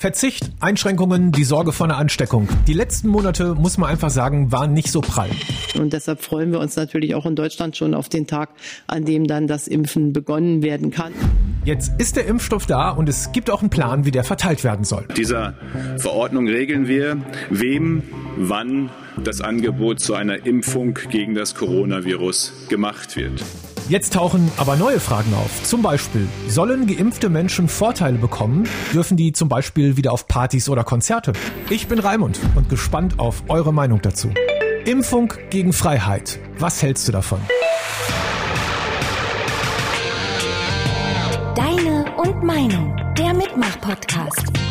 Verzicht, Einschränkungen, die Sorge vor einer Ansteckung. Die letzten Monate, muss man einfach sagen, waren nicht so prall. Und deshalb freuen wir uns natürlich auch in Deutschland schon auf den Tag, an dem dann das Impfen begonnen werden kann. Jetzt ist der Impfstoff da und es gibt auch einen Plan, wie der verteilt werden soll. Dieser Verordnung regeln wir, wem, wann das Angebot zu einer Impfung gegen das Coronavirus gemacht wird. Jetzt tauchen aber neue Fragen auf. Zum Beispiel, sollen geimpfte Menschen Vorteile bekommen? Dürfen die zum Beispiel wieder auf Partys oder Konzerte? Ich bin Raimund und gespannt auf eure Meinung dazu. Impfung gegen Freiheit. Was hältst du davon? Deine und Meinung. Der Mitmach-Podcast.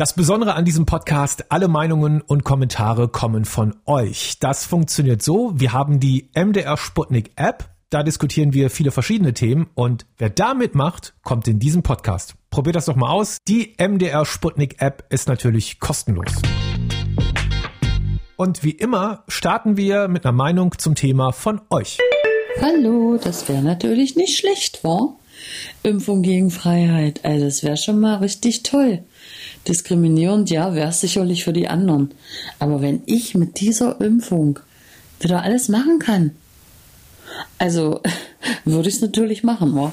Das Besondere an diesem Podcast, alle Meinungen und Kommentare kommen von euch. Das funktioniert so, wir haben die MDR Sputnik App, da diskutieren wir viele verschiedene Themen und wer da mitmacht, kommt in diesen Podcast. Probiert das doch mal aus. Die MDR Sputnik App ist natürlich kostenlos. Und wie immer starten wir mit einer Meinung zum Thema von euch. Hallo, das wäre natürlich nicht schlecht, wa? Impfung gegen Freiheit, also das wäre schon mal richtig toll. Diskriminierend, ja, wäre es sicherlich für die anderen. Aber wenn ich mit dieser Impfung wieder alles machen kann, also würde ich es natürlich machen, wa?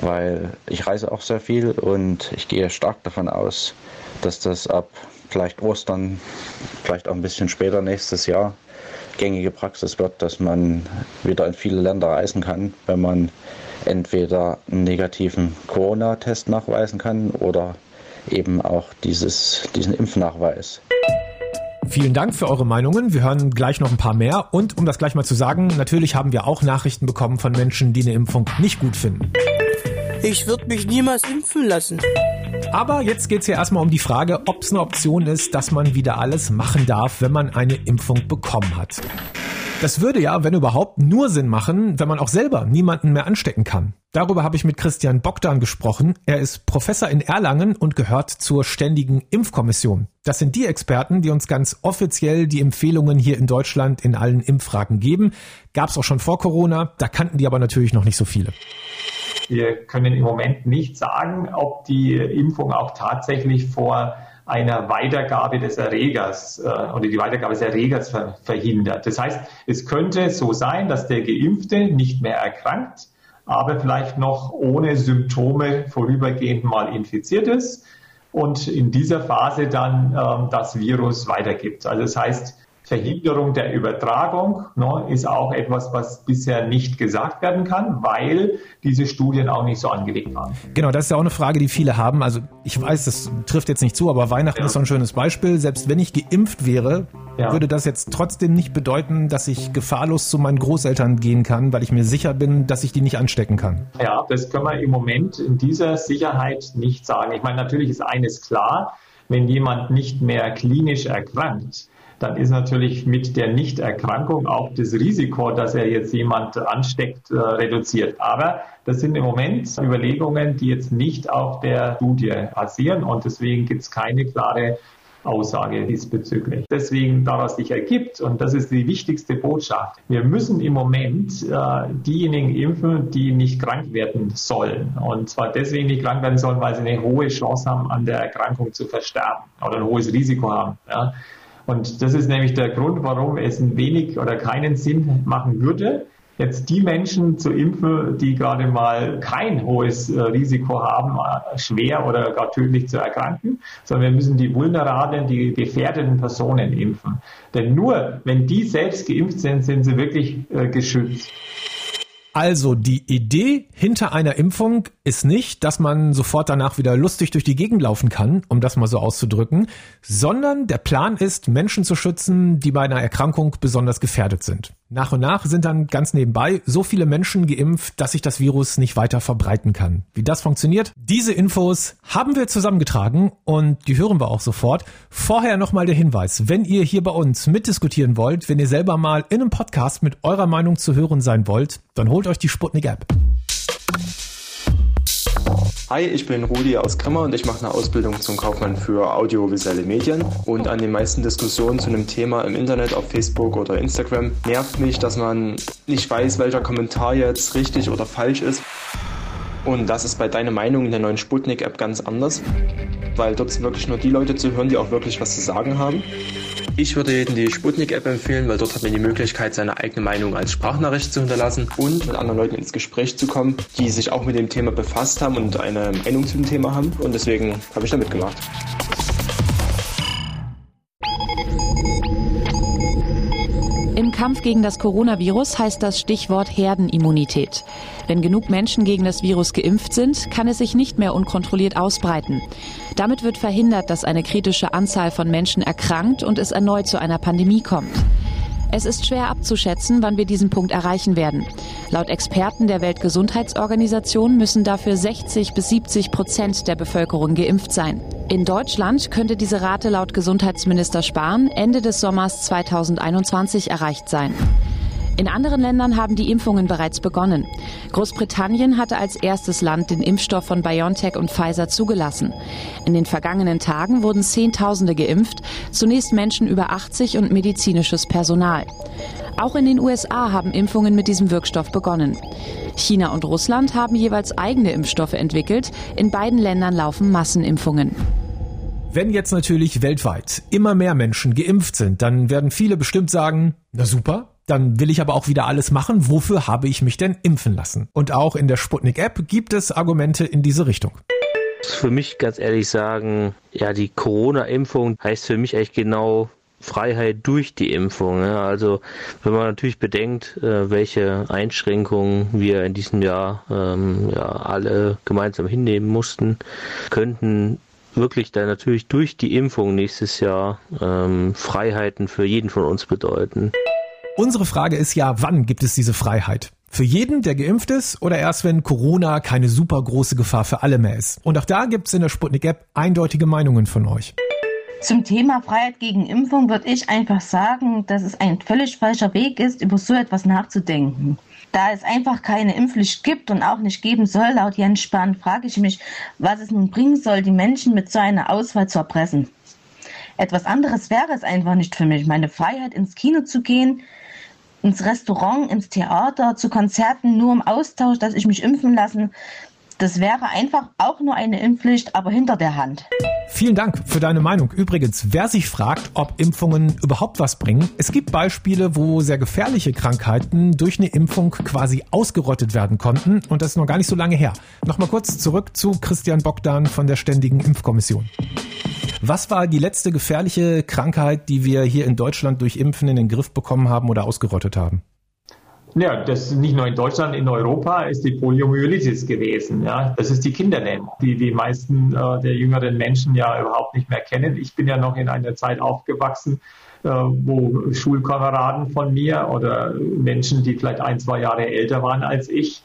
Weil ich reise auch sehr viel und ich gehe stark davon aus, dass das ab vielleicht Ostern, vielleicht auch ein bisschen später nächstes Jahr gängige Praxis wird, dass man wieder in viele Länder reisen kann, wenn man entweder einen negativen Corona-Test nachweisen kann oder eben auch dieses, diesen Impfnachweis. Vielen Dank für eure Meinungen. Wir hören gleich noch ein paar mehr. Und um das gleich mal zu sagen, natürlich haben wir auch Nachrichten bekommen von Menschen, die eine Impfung nicht gut finden. Ich würde mich niemals impfen lassen. Aber jetzt geht es ja erstmal um die Frage, ob es eine Option ist, dass man wieder alles machen darf, wenn man eine Impfung bekommen hat. Das würde ja, wenn überhaupt, nur Sinn machen, wenn man auch selber niemanden mehr anstecken kann. Darüber habe ich mit Christian Bogdan gesprochen. Er ist Professor in Erlangen und gehört zur Ständigen Impfkommission. Das sind die Experten, die uns ganz offiziell die Empfehlungen hier in Deutschland in allen Impffragen geben. Gab es auch schon vor Corona, da kannten die aber natürlich noch nicht so viele. Wir können im Moment nicht sagen, ob die Impfung auch tatsächlich vor einer Weitergabe des Erregers äh, oder die Weitergabe des Erregers ver verhindert. Das heißt, es könnte so sein, dass der Geimpfte nicht mehr erkrankt, aber vielleicht noch ohne Symptome vorübergehend mal infiziert ist und in dieser Phase dann ähm, das Virus weitergibt. Also das heißt, Verhinderung der Übertragung ne, ist auch etwas, was bisher nicht gesagt werden kann, weil diese Studien auch nicht so angelegt waren. Genau, das ist ja auch eine Frage, die viele haben. Also ich weiß, das trifft jetzt nicht zu, aber Weihnachten ja. ist so ein schönes Beispiel. Selbst wenn ich geimpft wäre, ja. würde das jetzt trotzdem nicht bedeuten, dass ich gefahrlos zu meinen Großeltern gehen kann, weil ich mir sicher bin, dass ich die nicht anstecken kann. Ja, das können wir im Moment in dieser Sicherheit nicht sagen. Ich meine, natürlich ist eines klar, wenn jemand nicht mehr klinisch erkrankt, dann ist natürlich mit der Nichterkrankung auch das Risiko, dass er jetzt jemand ansteckt, äh, reduziert. Aber das sind im Moment Überlegungen, die jetzt nicht auf der Studie basieren und deswegen gibt es keine klare Aussage diesbezüglich. Deswegen daraus sich ergibt, und das ist die wichtigste Botschaft, wir müssen im Moment äh, diejenigen impfen, die nicht krank werden sollen. Und zwar deswegen nicht krank werden sollen, weil sie eine hohe Chance haben, an der Erkrankung zu versterben oder ein hohes Risiko haben. Ja. Und das ist nämlich der Grund, warum es wenig oder keinen Sinn machen würde, jetzt die Menschen zu impfen, die gerade mal kein hohes äh, Risiko haben, äh, schwer oder gar tödlich zu erkranken, sondern wir müssen die vulnerablen, die gefährdeten Personen impfen. Denn nur wenn die selbst geimpft sind, sind sie wirklich äh, geschützt. Also die Idee hinter einer Impfung ist nicht, dass man sofort danach wieder lustig durch die Gegend laufen kann, um das mal so auszudrücken, sondern der Plan ist, Menschen zu schützen, die bei einer Erkrankung besonders gefährdet sind. Nach und nach sind dann ganz nebenbei so viele Menschen geimpft, dass sich das Virus nicht weiter verbreiten kann. Wie das funktioniert, diese Infos haben wir zusammengetragen und die hören wir auch sofort. Vorher nochmal der Hinweis, wenn ihr hier bei uns mitdiskutieren wollt, wenn ihr selber mal in einem Podcast mit eurer Meinung zu hören sein wollt, dann holt euch die Sputnik App. Hi, ich bin Rudi aus Grimma und ich mache eine Ausbildung zum Kaufmann für audiovisuelle Medien. Und an den meisten Diskussionen zu einem Thema im Internet, auf Facebook oder Instagram, nervt mich, dass man nicht weiß, welcher Kommentar jetzt richtig oder falsch ist. Und das ist bei deiner Meinung in der neuen Sputnik-App ganz anders, weil dort sind wirklich nur die Leute zu hören, die auch wirklich was zu sagen haben. Ich würde jedem die Sputnik-App empfehlen, weil dort hat man die Möglichkeit, seine eigene Meinung als Sprachnachricht zu hinterlassen und mit anderen Leuten ins Gespräch zu kommen, die sich auch mit dem Thema befasst haben und eine Meinung zu dem Thema haben. Und deswegen habe ich da mitgemacht. Im Kampf gegen das Coronavirus heißt das Stichwort Herdenimmunität. Wenn genug Menschen gegen das Virus geimpft sind, kann es sich nicht mehr unkontrolliert ausbreiten. Damit wird verhindert, dass eine kritische Anzahl von Menschen erkrankt und es erneut zu einer Pandemie kommt. Es ist schwer abzuschätzen, wann wir diesen Punkt erreichen werden. Laut Experten der Weltgesundheitsorganisation müssen dafür 60 bis 70 Prozent der Bevölkerung geimpft sein. In Deutschland könnte diese Rate laut Gesundheitsminister Spahn Ende des Sommers 2021 erreicht sein. In anderen Ländern haben die Impfungen bereits begonnen. Großbritannien hatte als erstes Land den Impfstoff von BioNTech und Pfizer zugelassen. In den vergangenen Tagen wurden Zehntausende geimpft, zunächst Menschen über 80 und medizinisches Personal. Auch in den USA haben Impfungen mit diesem Wirkstoff begonnen. China und Russland haben jeweils eigene Impfstoffe entwickelt. In beiden Ländern laufen Massenimpfungen. Wenn jetzt natürlich weltweit immer mehr Menschen geimpft sind, dann werden viele bestimmt sagen, na super, dann will ich aber auch wieder alles machen. Wofür habe ich mich denn impfen lassen? Und auch in der Sputnik-App gibt es Argumente in diese Richtung. Für mich ganz ehrlich sagen, ja, die Corona-Impfung heißt für mich eigentlich genau Freiheit durch die Impfung. Ja. Also wenn man natürlich bedenkt, äh, welche Einschränkungen wir in diesem Jahr ähm, ja, alle gemeinsam hinnehmen mussten, könnten wirklich dann natürlich durch die Impfung nächstes Jahr ähm, Freiheiten für jeden von uns bedeuten. Unsere Frage ist ja, wann gibt es diese Freiheit? Für jeden, der geimpft ist oder erst wenn Corona keine super große Gefahr für alle mehr ist? Und auch da gibt es in der Sputnik-App eindeutige Meinungen von euch. Zum Thema Freiheit gegen Impfung würde ich einfach sagen, dass es ein völlig falscher Weg ist, über so etwas nachzudenken. Da es einfach keine Impfpflicht gibt und auch nicht geben soll, laut Jens Spahn, frage ich mich, was es nun bringen soll, die Menschen mit so einer Auswahl zu erpressen. Etwas anderes wäre es einfach nicht für mich. Meine Freiheit, ins Kino zu gehen, ins Restaurant, ins Theater, zu Konzerten, nur im Austausch, dass ich mich impfen lassen. Das wäre einfach auch nur eine Impfpflicht, aber hinter der Hand. Vielen Dank für deine Meinung. Übrigens, wer sich fragt, ob Impfungen überhaupt was bringen, es gibt Beispiele, wo sehr gefährliche Krankheiten durch eine Impfung quasi ausgerottet werden konnten und das ist noch gar nicht so lange her. Nochmal kurz zurück zu Christian Bogdan von der Ständigen Impfkommission. Was war die letzte gefährliche Krankheit, die wir hier in Deutschland durch Impfen in den Griff bekommen haben oder ausgerottet haben? Ja, das nicht nur in Deutschland, in Europa ist die Poliomyelitis gewesen. Ja, das ist die Kindernährung, die die meisten äh, der jüngeren Menschen ja überhaupt nicht mehr kennen. Ich bin ja noch in einer Zeit aufgewachsen, äh, wo Schulkameraden von mir oder Menschen, die vielleicht ein, zwei Jahre älter waren als ich,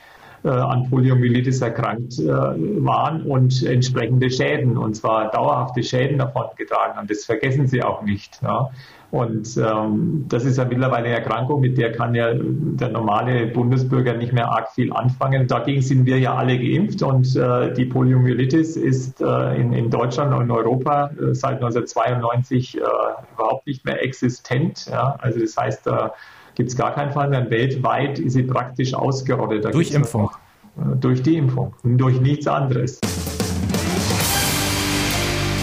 an Poliomyelitis erkrankt äh, waren und entsprechende Schäden, und zwar dauerhafte Schäden davon getragen haben. Das vergessen sie auch nicht. Ja. Und ähm, das ist ja mittlerweile eine Erkrankung, mit der kann ja der normale Bundesbürger nicht mehr arg viel anfangen. Dagegen sind wir ja alle geimpft und äh, die Poliomyelitis ist äh, in, in Deutschland und in Europa äh, seit 1992 äh, überhaupt nicht mehr existent. Ja? Also das heißt, gibt es gar keinen Fall mehr. Weltweit ist sie praktisch ausgerottet. Da durch Impfung. Noch, äh, durch die Impfung, durch nichts anderes.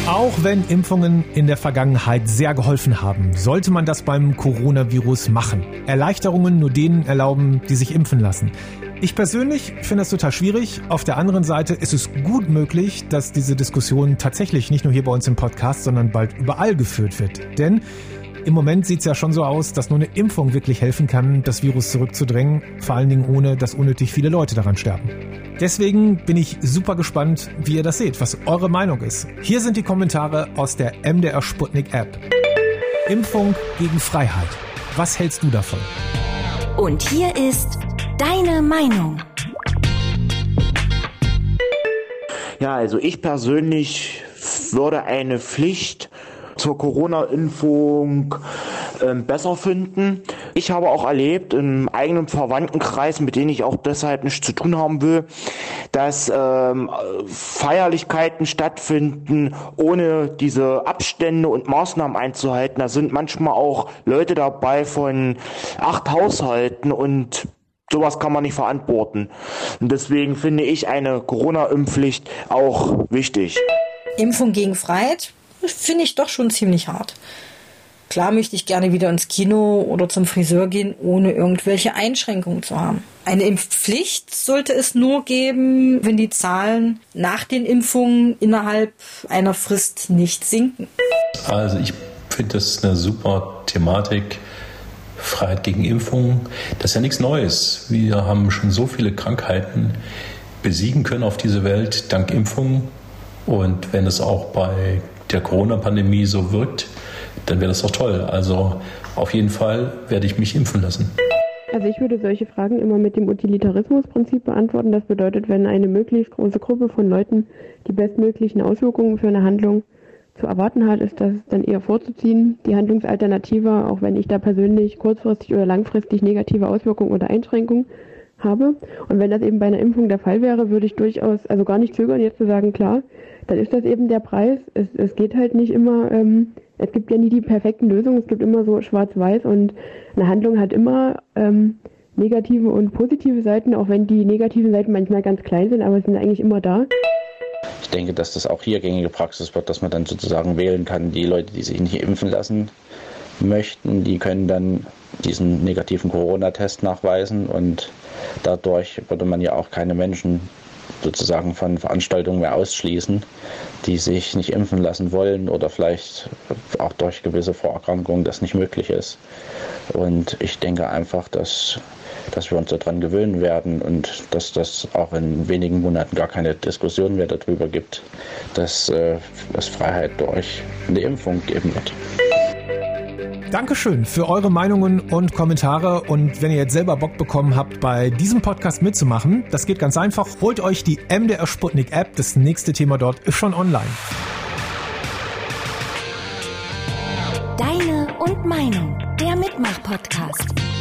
Auch wenn Impfungen in der Vergangenheit sehr geholfen haben, sollte man das beim Coronavirus machen. Erleichterungen nur denen erlauben, die sich impfen lassen. Ich persönlich finde das total schwierig. Auf der anderen Seite ist es gut möglich, dass diese Diskussion tatsächlich nicht nur hier bei uns im Podcast, sondern bald überall geführt wird. Denn im Moment sieht es ja schon so aus, dass nur eine Impfung wirklich helfen kann, das Virus zurückzudrängen, vor allen Dingen ohne, dass unnötig viele Leute daran sterben. Deswegen bin ich super gespannt, wie ihr das seht, was eure Meinung ist. Hier sind die Kommentare aus der MDR Sputnik App. Impfung gegen Freiheit. Was hältst du davon? Und hier ist deine Meinung. Ja, also ich persönlich würde eine Pflicht zur Corona-Impfung äh, besser finden. Ich habe auch erlebt im eigenen Verwandtenkreis, mit denen ich auch deshalb nichts zu tun haben will, dass ähm, Feierlichkeiten stattfinden, ohne diese Abstände und Maßnahmen einzuhalten. Da sind manchmal auch Leute dabei von acht Haushalten und sowas kann man nicht verantworten. Und deswegen finde ich eine Corona-Impfpflicht auch wichtig. Impfung gegen Freiheit finde ich doch schon ziemlich hart. Klar möchte ich gerne wieder ins Kino oder zum Friseur gehen, ohne irgendwelche Einschränkungen zu haben. Eine Impfpflicht sollte es nur geben, wenn die Zahlen nach den Impfungen innerhalb einer Frist nicht sinken. Also ich finde das eine super Thematik. Freiheit gegen Impfungen, das ist ja nichts Neues. Wir haben schon so viele Krankheiten besiegen können auf diese Welt dank Impfungen. Und wenn es auch bei der Corona-Pandemie so wirkt, dann wäre das doch toll. Also auf jeden Fall werde ich mich impfen lassen. Also ich würde solche Fragen immer mit dem Utilitarismusprinzip beantworten. Das bedeutet, wenn eine möglichst große Gruppe von Leuten die bestmöglichen Auswirkungen für eine Handlung zu erwarten hat, ist das dann eher vorzuziehen. Die Handlungsalternative, auch wenn ich da persönlich kurzfristig oder langfristig negative Auswirkungen oder Einschränkungen habe. Und wenn das eben bei einer Impfung der Fall wäre, würde ich durchaus, also gar nicht zögern, jetzt zu sagen, klar, dann ist das eben der Preis. Es, es geht halt nicht immer ähm, es gibt ja nie die perfekten Lösungen, es gibt immer so schwarz-weiß und eine Handlung hat immer ähm, negative und positive Seiten, auch wenn die negativen Seiten manchmal ganz klein sind, aber sind eigentlich immer da. Ich denke, dass das auch hier gängige Praxis wird, dass man dann sozusagen wählen kann, die Leute, die sich nicht impfen lassen möchten, die können dann diesen negativen Corona-Test nachweisen und dadurch würde man ja auch keine Menschen sozusagen von Veranstaltungen mehr ausschließen, die sich nicht impfen lassen wollen oder vielleicht auch durch gewisse Vorerkrankungen das nicht möglich ist. Und ich denke einfach, dass, dass wir uns daran gewöhnen werden und dass das auch in wenigen Monaten gar keine Diskussion mehr darüber gibt, dass äh, es Freiheit durch eine Impfung geben wird. Dankeschön für eure Meinungen und Kommentare. Und wenn ihr jetzt selber Bock bekommen habt, bei diesem Podcast mitzumachen, das geht ganz einfach. Holt euch die MDR Sputnik App. Das nächste Thema dort ist schon online. Deine und Meinung. Der Mitmach-Podcast.